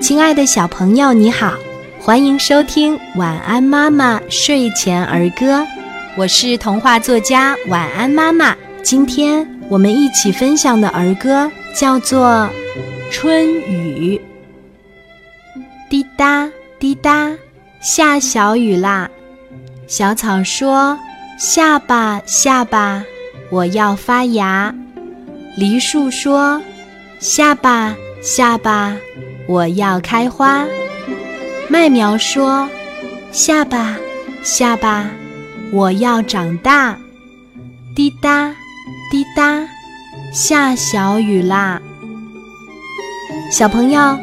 亲爱的小朋友，你好，欢迎收听《晚安妈妈睡前儿歌》，我是童话作家晚安妈妈。今天我们一起分享的儿歌叫做《春雨》。滴答滴答，下小雨啦！小草说：“下吧下吧，我要发芽。”梨树说：“下吧下吧。”我要开花，麦苗说：“下吧，下吧，我要长大。”滴答，滴答，下小雨啦。小朋友，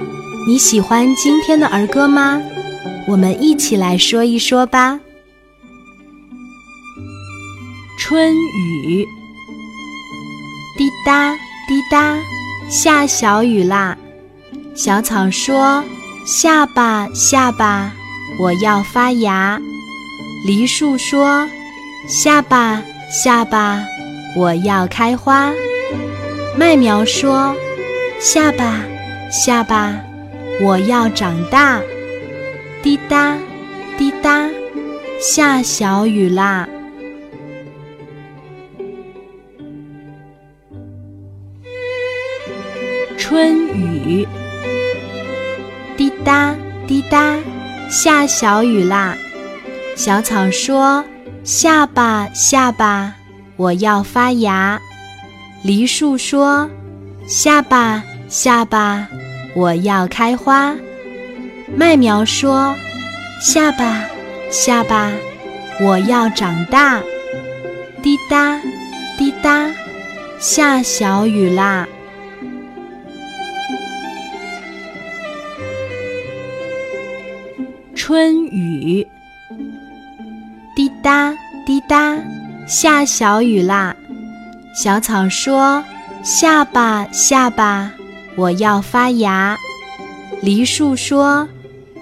你喜欢今天的儿歌吗？我们一起来说一说吧。春雨，滴答滴答，下小雨啦。小草说：“下吧，下吧，我要发芽。”梨树说：“下吧，下吧，我要开花。”麦苗说：“下吧，下吧，我要长大。”滴答，滴答，下小雨啦。春雨。滴答滴答，下小雨啦！小草说：“下吧下吧，我要发芽。”梨树说：“下吧下吧，我要开花。”麦苗说：“下吧下吧，我要长大。”滴答滴答，下小雨啦！春雨，滴答滴答，下小雨啦！小草说：“下吧下吧，我要发芽。”梨树说：“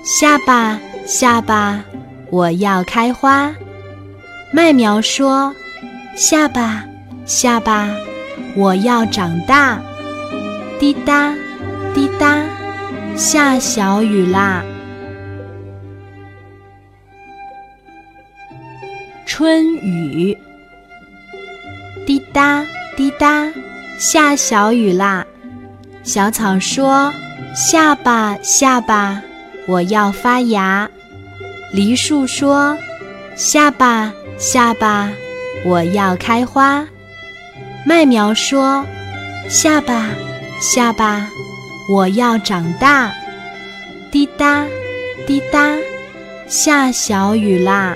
下吧下吧，我要开花。”麦苗说：“下吧下吧，我要长大。”滴答滴答，下小雨啦！春雨，滴答滴答，下小雨啦！小草说：“下吧下吧，我要发芽。”梨树说：“下吧下吧，我要开花。”麦苗说：“下吧下吧，我要长大。”滴答滴答，下小雨啦！